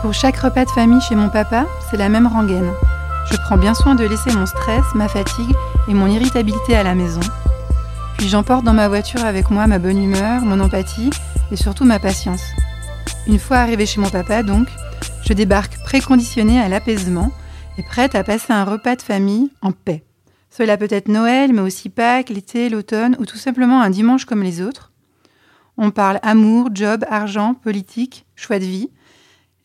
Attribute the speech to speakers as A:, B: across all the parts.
A: Pour chaque repas de famille chez mon papa, c'est la même rengaine. Je prends bien soin de laisser mon stress, ma fatigue et mon irritabilité à la maison. Puis j'emporte dans ma voiture avec moi ma bonne humeur, mon empathie et surtout ma patience. Une fois arrivé chez mon papa, donc, je débarque préconditionnée à l'apaisement et prête à passer un repas de famille en paix. Cela peut être Noël, mais aussi Pâques, l'été, l'automne ou tout simplement un dimanche comme les autres. On parle amour, job, argent, politique, choix de vie.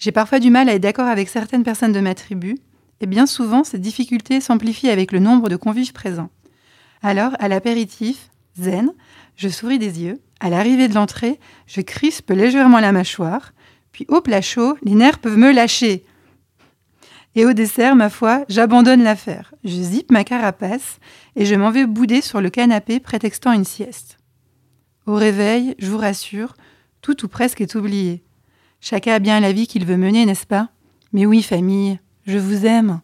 A: J'ai parfois du mal à être d'accord avec certaines personnes de ma tribu, et bien souvent cette difficulté s'amplifie avec le nombre de convives présents. Alors, à l'apéritif, zen, je souris des yeux, à l'arrivée de l'entrée, je crispe légèrement la mâchoire, puis au plat chaud, les nerfs peuvent me lâcher. Et au dessert, ma foi, j'abandonne l'affaire. Je zippe ma carapace et je m'en vais bouder sur le canapé prétextant une sieste. Au réveil, je vous rassure, tout ou presque est oublié. Chacun a bien la vie qu'il veut mener, n'est-ce pas? Mais oui, famille, je vous aime.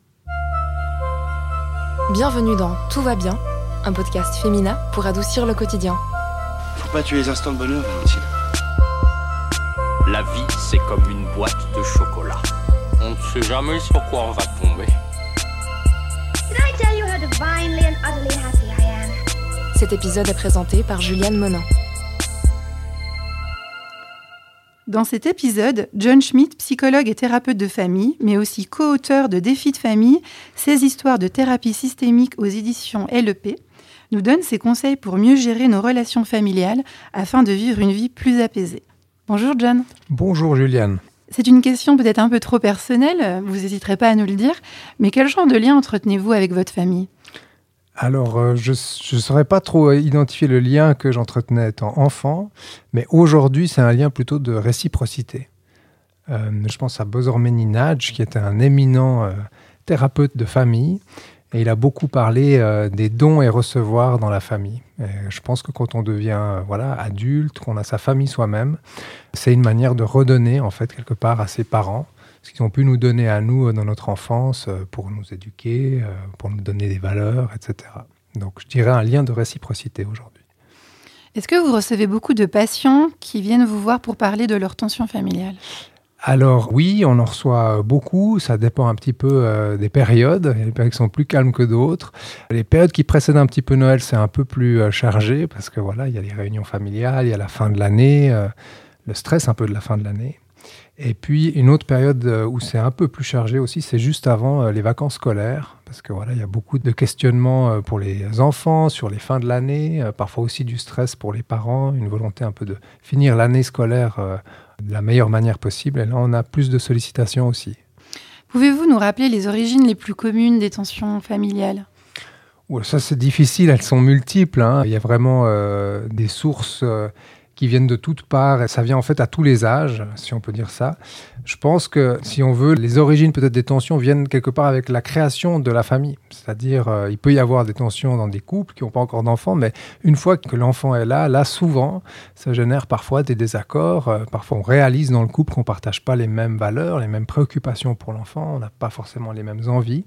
B: Bienvenue dans Tout va bien, un podcast féminin pour adoucir le quotidien.
C: Faut pas tuer les instants de bonheur, Valentine.
D: La vie, c'est comme une boîte de chocolat. On ne sait jamais sur quoi on va tomber.
B: Cet épisode est présenté par Juliane Monin.
A: Dans cet épisode, John Schmidt, psychologue et thérapeute de famille, mais aussi co-auteur de Défis de famille, 16 histoires de thérapie systémique aux éditions LEP, nous donne ses conseils pour mieux gérer nos relations familiales afin de vivre une vie plus apaisée. Bonjour John.
E: Bonjour Juliane.
A: C'est une question peut-être un peu trop personnelle, vous n'hésiterez pas à nous le dire, mais quel genre de lien entretenez-vous avec votre famille?
E: Alors, euh, je ne saurais pas trop identifier le lien que j'entretenais étant enfant, mais aujourd'hui, c'est un lien plutôt de réciprocité. Euh, je pense à Bozor Meninaj, qui était un éminent euh, thérapeute de famille, et il a beaucoup parlé euh, des dons et recevoir dans la famille. Et je pense que quand on devient euh, voilà adulte, qu'on a sa famille soi-même, c'est une manière de redonner en fait quelque part à ses parents ce qu'ils ont pu nous donner à nous euh, dans notre enfance euh, pour nous éduquer, euh, pour nous donner des valeurs, etc. Donc je dirais un lien de réciprocité aujourd'hui.
A: Est-ce que vous recevez beaucoup de patients qui viennent vous voir pour parler de leur tension familiale?
E: Alors oui, on en reçoit beaucoup, ça dépend un petit peu euh, des périodes, il y a des périodes qui sont plus calmes que d'autres. Les périodes qui précèdent un petit peu Noël, c'est un peu plus euh, chargé parce que voilà, il y a les réunions familiales, il y a la fin de l'année, euh, le stress un peu de la fin de l'année. Et puis une autre période euh, où c'est un peu plus chargé aussi, c'est juste avant euh, les vacances scolaires, parce que voilà, il y a beaucoup de questionnements euh, pour les enfants sur les fins de l'année, parfois aussi du stress pour les parents, une volonté un peu de finir l'année scolaire de la meilleure manière possible. Et là, on a plus de sollicitations aussi.
A: Pouvez-vous nous rappeler les origines les plus communes des tensions familiales?
E: Ça, c'est difficile, elles sont multiples. hein. Il y a vraiment euh, des sources euh, qui viennent de toutes parts, et ça vient en fait à tous les âges, si on peut dire ça. Je pense que, si on veut, les origines peut-être des tensions viennent quelque part avec la création de la famille. C'est-à-dire, euh, il peut y avoir des tensions dans des couples qui n'ont pas encore d'enfants, mais une fois que l'enfant est là, là, souvent, ça génère parfois des désaccords. Euh, parfois, on réalise dans le couple qu'on ne partage pas les mêmes valeurs, les mêmes préoccupations pour l'enfant, on n'a pas forcément les mêmes envies.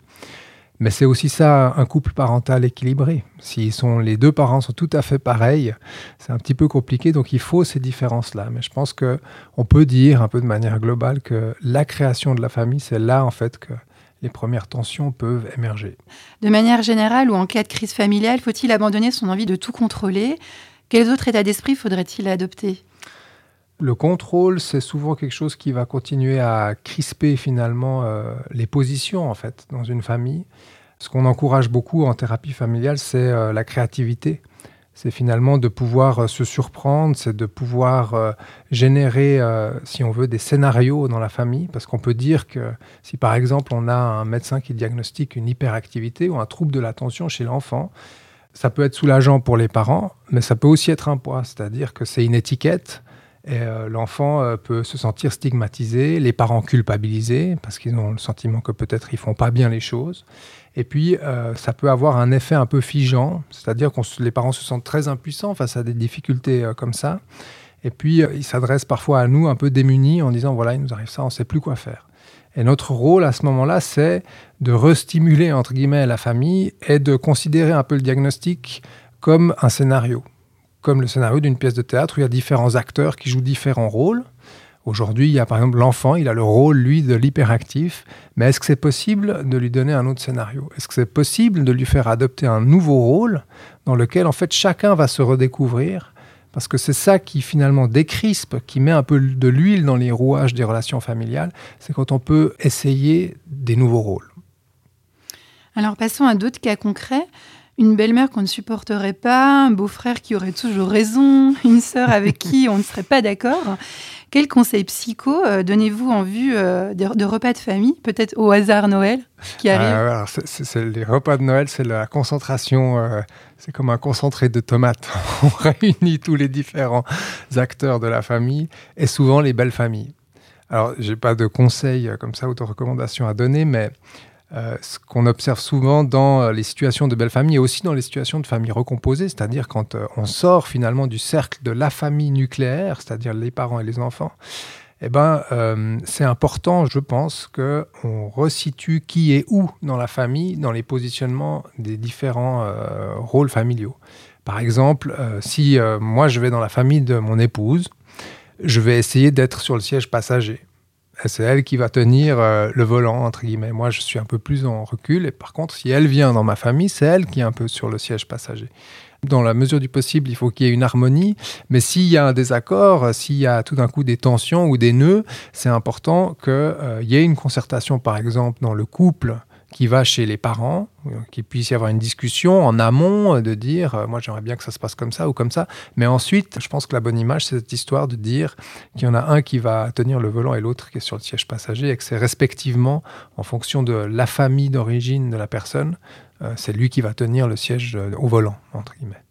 E: Mais c'est aussi ça un couple parental équilibré. Si sont, les deux parents sont tout à fait pareils, c'est un petit peu compliqué, donc il faut ces différences-là. Mais je pense que on peut dire un peu de manière globale que la création de la famille, c'est là en fait que les premières tensions peuvent émerger.
A: De manière générale ou en cas de crise familiale, faut-il abandonner son envie de tout contrôler? Quels autres états d'esprit faudrait-il adopter?
E: Le contrôle, c'est souvent quelque chose qui va continuer à crisper finalement euh, les positions en fait dans une famille. Ce qu'on encourage beaucoup en thérapie familiale, c'est euh, la créativité. C'est finalement de pouvoir euh, se surprendre, c'est de pouvoir générer, si on veut, des scénarios dans la famille. Parce qu'on peut dire que si par exemple on a un médecin qui diagnostique une hyperactivité ou un trouble de l'attention chez l'enfant, ça peut être soulageant pour les parents, mais ça peut aussi être un poids. C'est-à-dire que c'est une étiquette et euh, l'enfant euh, peut se sentir stigmatisé, les parents culpabilisés parce qu'ils ont le sentiment que peut-être ils font pas bien les choses. Et puis, euh, ça peut avoir un effet un peu figeant, c'est-à-dire que les parents se sentent très impuissants face à des difficultés euh, comme ça. Et puis, ils s'adressent parfois à nous un peu démunis en disant, voilà, il nous arrive ça, on ne sait plus quoi faire. Et notre rôle à ce moment-là, c'est de restimuler, entre guillemets, la famille et de considérer un peu le diagnostic comme un scénario, comme le scénario d'une pièce de théâtre où il y a différents acteurs qui jouent différents rôles. Aujourd'hui, il y a par exemple l'enfant, il a le rôle, lui, de l'hyperactif, mais est-ce que c'est possible de lui donner un autre scénario? Est-ce que c'est possible de lui faire adopter un nouveau rôle dans lequel, en fait, chacun va se redécouvrir? Parce que c'est ça qui, finalement, décrispe, qui met un peu de l'huile dans les rouages des relations familiales, c'est quand on peut essayer des nouveaux rôles.
A: Alors, passons à d'autres cas concrets une belle-mère qu'on ne supporterait pas, un beau-frère qui aurait toujours raison, une sœur avec qui on ne serait pas d'accord. Quels conseils psycho euh, donnez-vous en vue euh, de, repas de famille, peut-être au hasard Noël qui arrive
E: c'est, Les repas de Noël, c'est la concentration, euh, c'est comme un concentré de tomates. on réunit tous les différents acteurs de la famille et souvent les belles familles. Alors, j'ai pas de conseils comme ça ou de recommandations à donner, mais euh, ce qu'on observe souvent dans euh, les situations de belles familles et aussi dans les situations de familles recomposées, c'est-à-dire quand euh, on sort finalement du cercle de la famille nucléaire, c'est-à-dire les parents et les enfants, eh ben, c'est important, je pense, qu'on resitue qui est où dans la famille, dans les positionnements des différents rôles familiaux. Par exemple, si moi je vais dans la famille de mon épouse, je vais essayer d'être sur le siège passager c'est elle qui va tenir euh, le volant, entre guillemets. Moi, je suis un peu plus en recul. Et par contre, si elle vient dans ma famille, c'est elle qui est un peu sur le siège passager. Dans la mesure du possible, il faut qu'il y ait une harmonie. Mais s'il y a un désaccord, s'il y a tout d'un coup des tensions ou des nœuds, c'est important qu'il euh, y ait une concertation, par exemple, dans le couple qui va chez les parents, euh, qu'il puisse y avoir une discussion en amont, euh, de dire, euh, moi j'aimerais bien que ça se passe comme ça ou comme ça. Mais ensuite, je pense que la bonne image, c'est cette histoire de dire qu'il y en a un qui va tenir le volant et l'autre qui est sur le siège passager, et que c'est respectivement, en fonction de la famille d'origine de la personne, c'est lui qui va tenir le siège au volant, entre guillemets.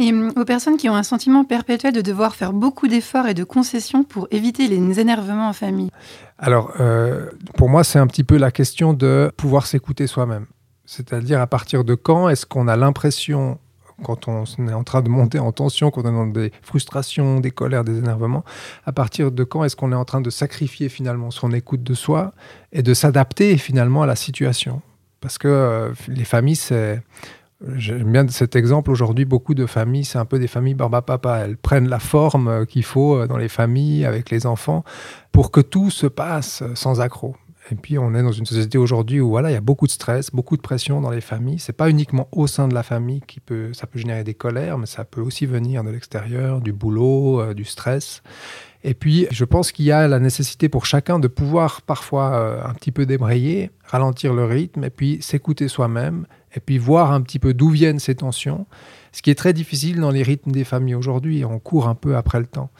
A: Et hum, aux personnes qui ont un sentiment perpétuel de devoir faire beaucoup d'efforts et de concessions pour éviter les énervements en famille
E: Alors, euh, pour moi, c'est un petit peu la question de pouvoir s'écouter soi-même. C'est-à-dire à partir de quand est-ce qu'on a l'impression, quand on est en train de monter en tension, quand on est dans des frustrations, des colères, des énervements, à partir de quand est-ce qu'on est en train de sacrifier finalement son écoute de soi et de s'adapter finalement à la situation? Parce que euh, les familles, c'est J'aime bien cet exemple. Aujourd'hui, beaucoup de familles, c'est un peu des familles barba-papa. Elles prennent la forme euh, qu'il faut euh, dans les familles, avec les enfants, pour que tout se passe euh, sans accroc. Et puis, on est dans une société aujourd'hui où voilà, il y a beaucoup de stress, beaucoup de pression dans les familles. C'est pas uniquement au sein de la famille qui peut, ça peut générer des colères, mais ça peut aussi venir de l'extérieur, du boulot, du stress. Et puis, je pense qu'il y a la nécessité pour chacun de pouvoir parfois un petit peu débrayer, ralentir le rythme, et puis s'écouter soi-même et puis voir un petit peu d'où viennent ces tensions, ce qui est très difficile dans les rythmes des familles aujourd'hui, on court un peu après le temps.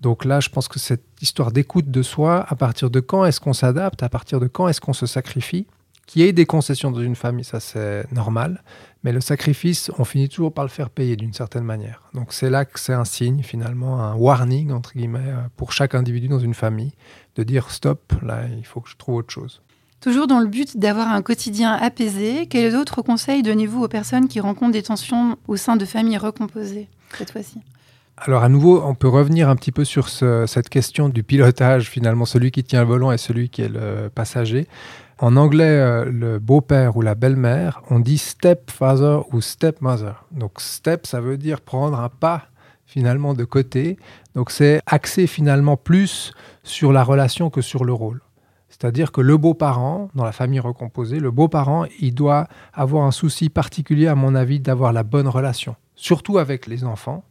E: Donc là, je pense que cette histoire d'écoute de soi, à partir de quand est-ce qu'on s'adapte, à partir de quand est-ce qu'on se sacrifie, qu'il y ait des concessions dans une famille, ça c'est normal, mais le sacrifice, on finit toujours par le faire payer d'une certaine manière. Donc c'est là que c'est un signe finalement, un warning entre guillemets pour chaque individu dans une famille, de dire stop, là il faut que je trouve autre chose.
A: Toujours dans le but d'avoir un quotidien apaisé, quels autres conseils donnez-vous aux personnes qui rencontrent des tensions au sein de familles recomposées cette fois-ci?
E: Alors à nouveau, on peut revenir un petit peu sur cette question du pilotage, finalement, celui qui tient le volant et celui qui est le passager. En anglais, euh, le beau-père ou la belle-mère, on dit stepfather ou stepmother. Donc step, ça veut dire prendre un pas finalement de côté. Donc c'est axé finalement plus sur la relation que sur le rôle. C'est-à-dire que le beau-parent, dans la famille recomposée, le beau-parent, il doit avoir un souci particulier, à mon avis, d'avoir la bonne relation, surtout avec les enfants,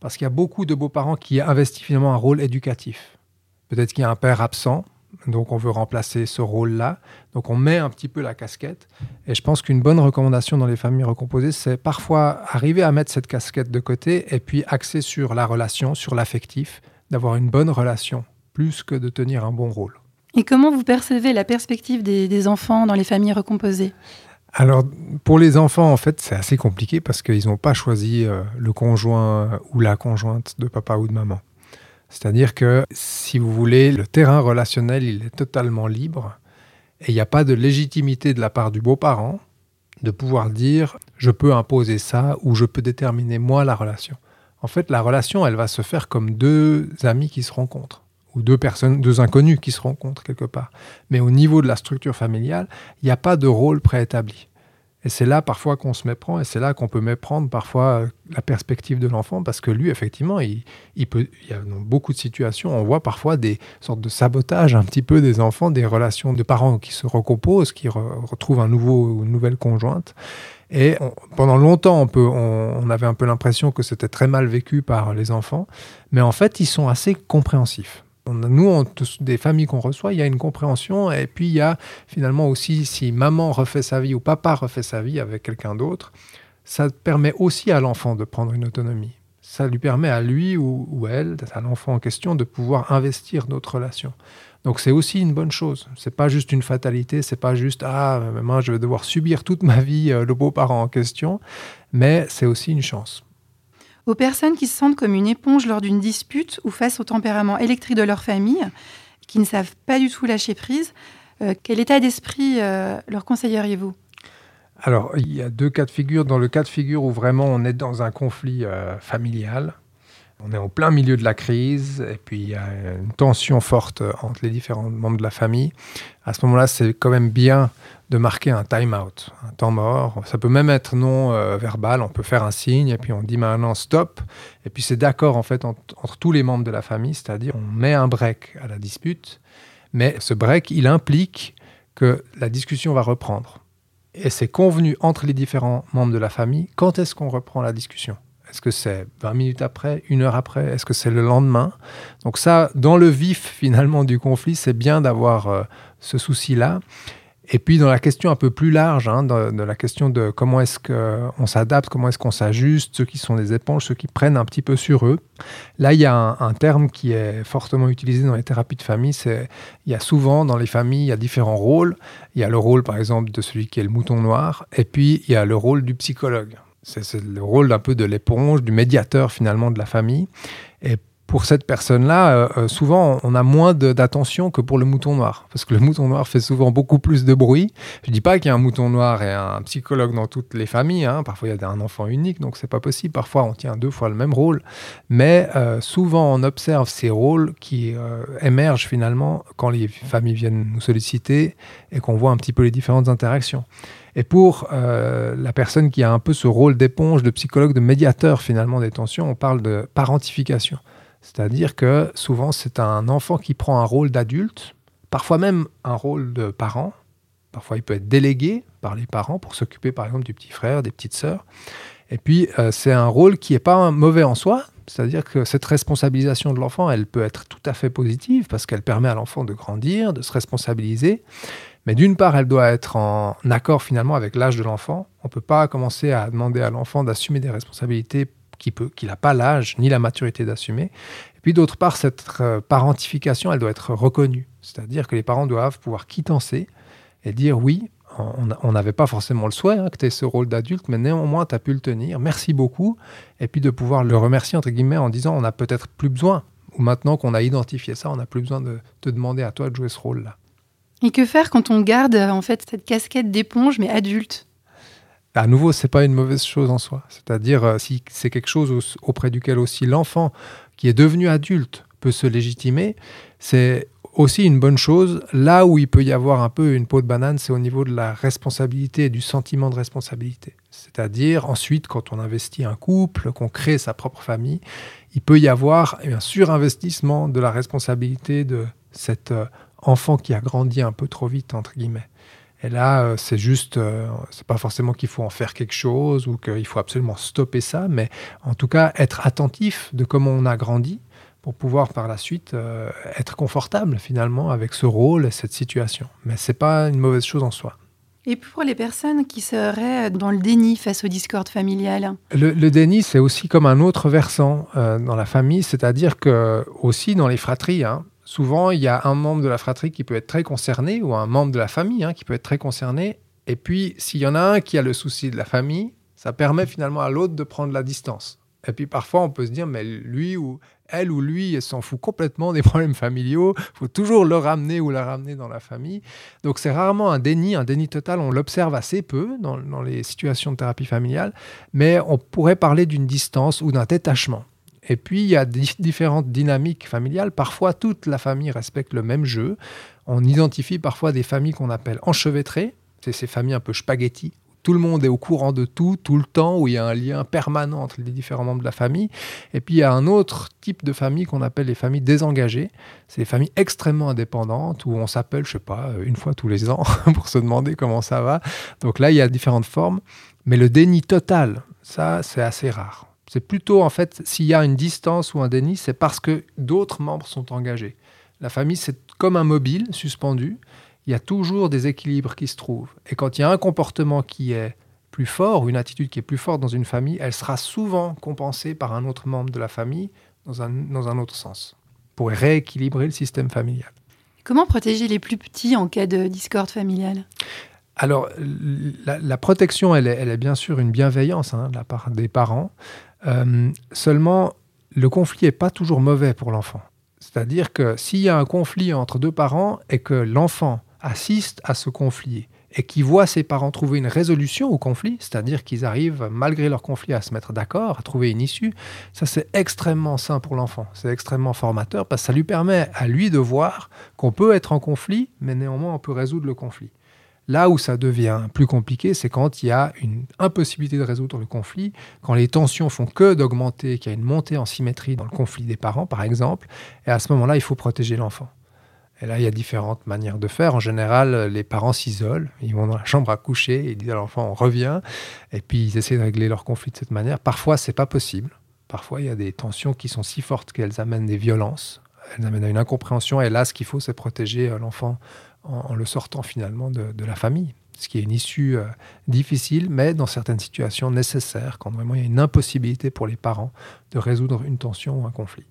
E: parce qu'il y a beaucoup de beaux-parents qui investissent finalement un rôle éducatif. Peut-être qu'il y a un père absent, donc on veut remplacer ce rôle-là. Donc on met un petit peu la casquette. Et je pense qu'une bonne recommandation dans les familles recomposées, c'est parfois arriver à mettre cette casquette de côté et puis axer sur la relation, sur l'affectif, d'avoir une bonne relation, plus que de tenir un bon rôle.
A: Et comment vous percevez la perspective des, enfants dans les familles recomposées?
E: Alors, pour les enfants, en fait, c'est assez compliqué parce qu'ils n'ont pas choisi euh, le conjoint ou la conjointe de papa ou de maman. C'est-à-dire que, si vous voulez, le terrain relationnel, il est totalement libre et il n'y a pas de légitimité de la part du beau-parent de pouvoir dire je peux imposer ça ou je peux déterminer moi la relation. En fait, la relation, elle va se faire comme deux amis qui se rencontrent ou deux personnes, deux inconnus qui se rencontrent quelque part. Mais au niveau de la structure familiale, il n'y a pas de rôle préétabli. Et c'est là parfois qu'on se méprend et c'est là qu'on peut méprendre parfois la perspective de l'enfant parce que lui, effectivement, il, peut, il y a dans beaucoup de situations, on voit parfois des sortes de sabotage un petit peu des enfants, des relations de parents qui se recomposent, qui re- retrouvent un nouveau, une nouvelle conjointe. Et pendant longtemps, on avait un peu l'impression que c'était très mal vécu par les enfants, mais en fait, ils sont assez compréhensifs. Nous, des familles qu'on reçoit, il y a une compréhension, et puis il y a finalement aussi, si maman refait sa vie ou papa refait sa vie avec quelqu'un d'autre, ça permet aussi à l'enfant de prendre une autonomie. Ça lui permet à lui ou, elle, à l'enfant en question, de pouvoir investir notre relation. Donc c'est aussi une bonne chose. C'est pas juste une fatalité, c'est pas juste ah maintenant je vais devoir subir toute ma vie euh, le beau-parent en question, mais c'est aussi une chance.
A: Aux personnes qui se sentent comme une éponge lors d'une dispute ou face au tempérament électrique de leur famille, qui ne savent pas du tout lâcher prise, euh, quel état d'esprit euh, leur conseilleriez-vous?
E: Alors, il y a deux cas de figure. Dans le cas de figure où vraiment on est dans un conflit euh, familial, on est au plein milieu de la crise, et puis il y a une tension forte entre les différents membres de la famille. À ce moment-là, c'est quand même bien de marquer un time-out, un temps mort. Ça peut même être non euh, verbal, on peut faire un signe, et puis on dit maintenant stop. Et puis c'est d'accord en fait entre, entre tous les membres de la famille, c'est-à-dire on met un break à la dispute, mais ce break, il implique que la discussion va reprendre et c'est convenu entre les différents membres de la famille quand est-ce qu'on reprend la discussion? Est-ce que c'est 20 minutes après, une heure après? Est-ce que c'est le lendemain? Donc ça, dans le vif finalement du conflit, c'est bien d'avoir euh, ce souci-là. Et puis dans la question un peu plus large, hein, de, la question de comment est-ce qu'on s'adapte, comment est-ce qu'on s'ajuste, ceux qui sont des éponges, ceux qui prennent un petit peu sur eux. Là, il y a un, un terme qui est fortement utilisé dans les thérapies de famille. C'est il y a souvent dans les familles, il y a différents rôles. Il y a le rôle, par exemple, de celui qui est le mouton noir, et puis il y a le rôle du psychologue. C'est le rôle un peu de l'éponge, du médiateur finalement de la famille. Et pour cette personne-là, euh, euh, souvent, on a moins d'attention que pour le mouton noir. Parce que le mouton noir fait souvent beaucoup plus de bruit. Je dis pas qu'il y a un mouton noir et un psychologue dans toutes les familles. hein. Parfois, il y a un enfant unique, donc c'est pas possible. Parfois, on tient deux fois le même rôle. Mais euh, souvent, on observe ces rôles qui émergent finalement quand les familles viennent nous solliciter et qu'on voit un petit peu les différentes interactions. Et pour euh, la personne qui a un peu ce rôle d'éponge, de psychologue, de médiateur finalement des tensions, on parle de parentification. C'est-à-dire que souvent c'est un enfant qui prend un rôle d'adulte, parfois même un rôle de parent. Parfois il peut être délégué par les parents pour s'occuper par exemple du petit frère, des petites sœurs. Et puis euh, c'est un rôle qui n'est pas mauvais en soi, c'est-à-dire que cette responsabilisation de l'enfant, elle peut être tout à fait positive parce qu'elle permet à l'enfant de grandir, de se responsabiliser. Mais d'une part, elle doit être en accord finalement avec l'âge de l'enfant. On ne peut pas commencer à demander à l'enfant d'assumer des responsabilités qu'il n'a pas l'âge ni la maturité d'assumer. Et puis d'autre part, cette euh, parentification, elle doit être reconnue. C'est-à-dire que les parents doivent pouvoir quittancer et dire oui, on- on n'avait pas forcément le souhait hein, que tu aies ce rôle d'adulte, mais néanmoins, tu as pu le tenir. Merci beaucoup. Et puis de pouvoir le remercier, entre guillemets, en disant on n'a peut-être plus besoin. Ou maintenant qu'on a identifié ça, on n'a plus besoin de te demander à toi de jouer ce rôle-là.
A: Et que faire quand on garde en fait cette casquette d'éponge mais adulte?
E: À nouveau, c'est pas une mauvaise chose en soi. C'est-à-dire, euh, si c'est quelque chose au- auprès duquel aussi l'enfant qui est devenu adulte peut se légitimer, c'est aussi une bonne chose. Là où il peut y avoir un peu une peau de banane, c'est au niveau de la responsabilité et du sentiment de responsabilité. C'est-à-dire, ensuite, quand on investit un couple, qu'on crée sa propre famille, il peut y avoir un surinvestissement de la responsabilité de cet euh, enfant qui a grandi un peu trop vite, entre guillemets. Et là, euh, c'est juste, euh, c'est pas forcément qu'il faut en faire quelque chose ou qu'il faut absolument stopper ça, mais en tout cas être attentif de comment on a grandi pour pouvoir par la suite euh, être confortable finalement avec ce rôle et cette situation. Mais c'est pas une mauvaise chose en soi.
A: Et pour les personnes qui seraient dans le déni face au discorde familial?
E: Le, le déni, c'est aussi comme un autre versant euh, dans la famille, c'est-à-dire que aussi dans les fratries, hein, souvent il y a un membre de la fratrie qui peut être très concerné ou un membre de la famille hein, qui peut être très concerné. Et puis s'il y en a un qui a le souci de la famille, ça permet finalement à l'autre de prendre la distance. Et puis parfois on peut se dire mais lui ou elle ou lui s'en fout complètement des problèmes familiaux, faut toujours le ramener ou la ramener dans la famille. Donc c'est rarement un déni, un déni total, on l'observe assez peu dans les situations de thérapie familiale, mais on pourrait parler d'une distance ou d'un détachement. Et puis, il y a di- différentes dynamiques familiales. Parfois, toute la famille respecte le même jeu. On identifie parfois des familles qu'on appelle enchevêtrées. C'est ces familles un peu spaghetti, tout le monde est au courant de tout, tout le temps, où il y a un lien permanent entre les différents membres de la famille. Et puis il y a un autre type de famille qu'on appelle les familles désengagées. C'est les familles extrêmement indépendantes, où on s'appelle, je sais pas, une fois tous les ans pour se demander comment ça va. Donc là, il y a différentes formes. Mais le déni total, ça, c'est assez rare. C'est plutôt, en fait, s'il y a une distance ou un déni, c'est parce que d'autres membres sont engagés. La famille, c'est comme un mobile suspendu. Il y a toujours des équilibres qui se trouvent. Et quand il y a un comportement qui est plus fort ou une attitude qui est plus forte dans une famille, elle sera souvent compensée par un autre membre de la famille dans un, dans un autre sens, pour rééquilibrer le système familial.
A: Comment protéger les plus petits en cas de discorde familiale?
E: Alors, la, protection, elle est, elle est, bien sûr une bienveillance hein, de la part des parents. Euh, seulement, le conflit n'est pas toujours mauvais pour l'enfant. C'est-à-dire que s'il y a un conflit entre deux parents et que l'enfant assiste à ce conflit et qu'il voit ses parents trouver une résolution au conflit, c'est-à-dire qu'ils arrivent, malgré leur conflit, à se mettre d'accord, à trouver une issue, ça c'est extrêmement sain pour l'enfant, c'est extrêmement formateur parce que ça lui permet à lui de voir qu'on peut être en conflit, mais néanmoins on peut résoudre le conflit. Là où ça devient plus compliqué, c'est quand il y a une impossibilité de résoudre le conflit, quand les tensions font que d'augmenter, qu'il y a une montée en symétrie dans le conflit des parents, par exemple, et à ce moment-là, il faut protéger l'enfant. Et là, il y a différentes manières de faire. En général, les parents s'isolent, ils vont dans la chambre à coucher, ils disent à l'enfant on revient, et puis ils essaient de régler leur conflit de cette manière. Parfois, c'est pas possible. Parfois, il y a des tensions qui sont si fortes qu'elles amènent des violences, elles amènent à une incompréhension, et là, ce qu'il faut, c'est protéger euh, l'enfant en, le sortant finalement de, la famille. Ce qui est une issue euh, difficile, mais dans certaines situations nécessaires, quand vraiment il y a une impossibilité pour les parents de résoudre une tension ou un conflit.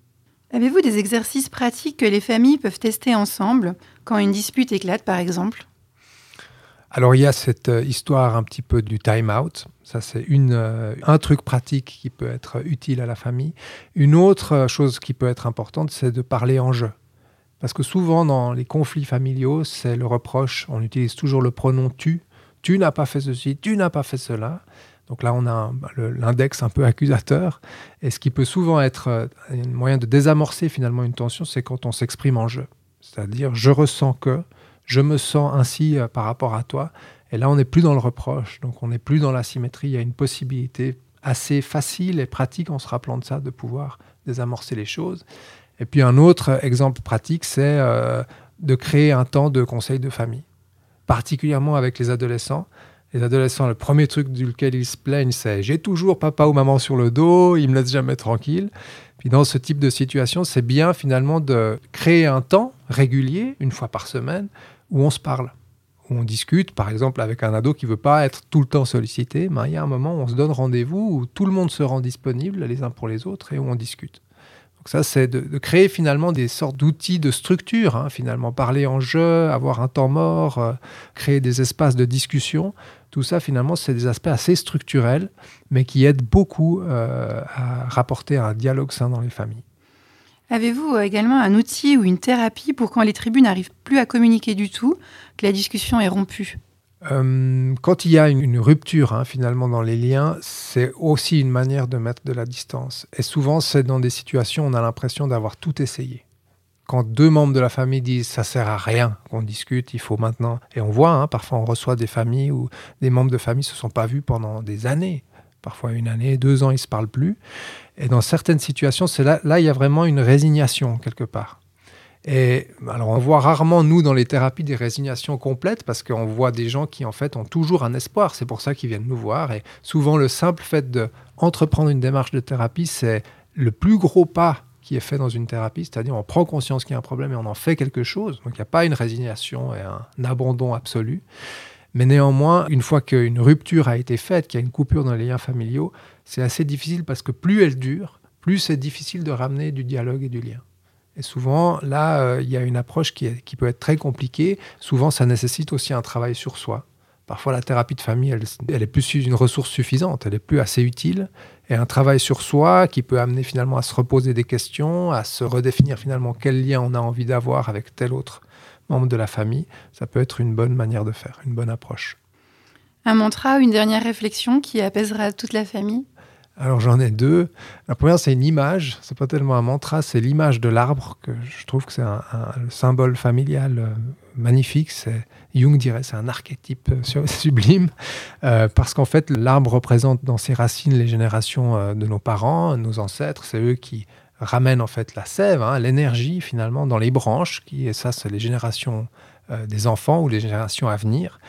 A: Avez-vous des exercices pratiques que les familles peuvent tester ensemble quand une dispute éclate, par exemple?
E: Alors il y a cette euh, histoire un petit peu du time out. Ça c'est une euh, un truc pratique qui peut être utile à la famille. Une autre chose qui peut être importante, c'est de parler en jeu. Parce que souvent, dans les conflits familiaux, c'est le reproche. On utilise toujours le pronom tu. Tu n'as pas fait ceci, tu n'as pas fait cela. Donc là, on a l'index un peu accusateur. Et ce qui peut souvent être euh, un moyen de désamorcer finalement une tension, c'est quand on s'exprime en jeu. C'est-à-dire, je ressens que, je me sens ainsi euh, par rapport à toi. Et là, on n'est plus dans le reproche. Donc, on n'est plus dans la symétrie. Il y a une possibilité assez facile et pratique en se rappelant de ça, de pouvoir désamorcer les choses. Et puis un autre exemple pratique, c'est euh, de créer un temps de conseil de famille, particulièrement avec les adolescents. Les adolescents, le premier truc duquel ils se plaignent, c'est j'ai toujours papa ou maman sur le dos, ils me laissent jamais tranquille. Puis dans ce type de situation, c'est bien finalement de créer un temps régulier, une fois par semaine, où on se parle, où on discute, par exemple avec un ado qui veut pas être tout le temps sollicité. Ben, il y a un moment où on se donne rendez-vous, où tout le monde se rend disponible les uns pour les autres et où on discute ça, c'est de, créer finalement des sortes d'outils de structure, hein, finalement, parler en jeu, avoir un temps mort, euh, créer des espaces de discussion. Tout ça, finalement, c'est des aspects assez structurels, mais qui aident beaucoup euh, à rapporter un dialogue sain dans les familles.
A: Avez-vous euh, également un outil ou une thérapie pour quand les tribus n'arrivent plus à communiquer du tout, que la discussion est rompue?
E: Euh, quand il y a une, rupture hein, finalement dans les liens, c'est aussi une manière de mettre de la distance. Et souvent, c'est dans des situations où on a l'impression d'avoir tout essayé. Quand deux membres de la famille disent ça sert à rien qu'on discute, il faut maintenant. Et on voit, hein, parfois on reçoit des familles où des membres de famille se sont pas vus pendant des années, parfois une année, deux ans, ils se parlent plus. Et dans certaines situations, c'est là, là il y a vraiment une résignation quelque part. Et alors, on voit rarement, nous, dans les thérapies, des résignations complètes parce qu'on voit des gens qui, en fait, ont toujours un espoir. C'est pour ça qu'ils viennent nous voir. Et souvent, le simple fait d'entreprendre une démarche de thérapie, c'est le plus gros pas qui est fait dans une thérapie, c'est-à-dire on prend conscience qu'il y a un problème et on en fait quelque chose. Donc il n'y a pas une résignation et un abandon absolu. Mais néanmoins, une fois qu'une rupture a été faite, qu'il y a une coupure dans les liens familiaux, c'est assez difficile parce que plus elle dure, plus c'est difficile de ramener du dialogue et du lien. Et souvent, là, euh, il y a une approche qui, peut être très compliquée. Souvent, ça nécessite aussi un travail sur soi. Parfois, la thérapie de famille, elle, est plus une ressource suffisante, elle est plus assez utile. Et un travail sur soi qui peut amener finalement à se reposer des questions, à se redéfinir finalement quel lien on a envie d'avoir avec tel autre membre de la famille, ça peut être une bonne manière de faire, une bonne approche.
A: Un mantra, une dernière réflexion qui apaisera toute la famille?
E: Alors j'en ai deux. La première, c'est une image. C'est pas tellement un mantra, c'est l'image de l'arbre que je trouve que c'est un, symbole familial euh, magnifique. Jung dirait c'est un archétype sublime parce qu'en fait l'arbre représente dans ses racines les générations de nos parents, nos ancêtres. C'est eux qui ramènent en fait la sève, hein, l'énergie finalement dans les branches. Qui et ça c'est les générations des enfants ou les générations à venir.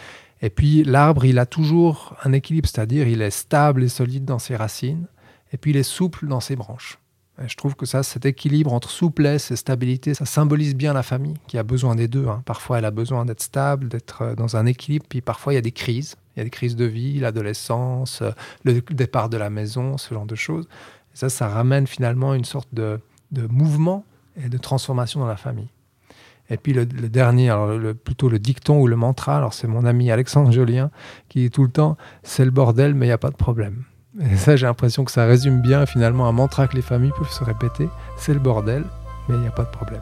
E: Et puis l'arbre, il a toujours un équilibre, c'est-à-dire il est stable et solide dans ses racines, et puis il est souple dans ses branches. Et je trouve que ça, cet équilibre entre souplesse et stabilité, ça symbolise bien la famille qui a besoin des deux. Hein. Parfois, elle a besoin d'être stable, d'être euh, dans un équilibre, puis parfois il y a des crises. Il y a des crises de vie, l'adolescence, euh, le départ de la maison, ce genre de choses. Et ça, ça ramène finalement une sorte de, de mouvement et de transformation dans la famille. Et puis le, dernier, alors plutôt le dicton ou le mantra, alors c'est mon ami Alexandre Jolien qui dit tout le temps c'est le bordel, mais il n'y a pas de problème. Et ça, j'ai l'impression que ça résume bien finalement un mantra que les familles peuvent se répéter c'est le bordel, mais il n'y a pas de problème.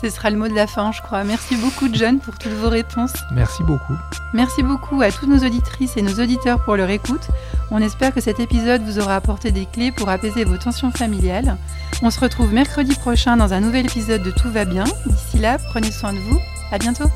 A: Ce sera le mot de la fin, je crois. Merci beaucoup, John, pour toutes vos réponses.
E: Merci beaucoup.
A: Merci beaucoup à toutes nos auditrices et nos auditeurs pour leur écoute. On espère que cet épisode vous aura apporté des clés pour apaiser vos tensions familiales. On se retrouve mercredi prochain dans un nouvel épisode de Tout va bien. D'ici là, prenez soin de vous. À bientôt.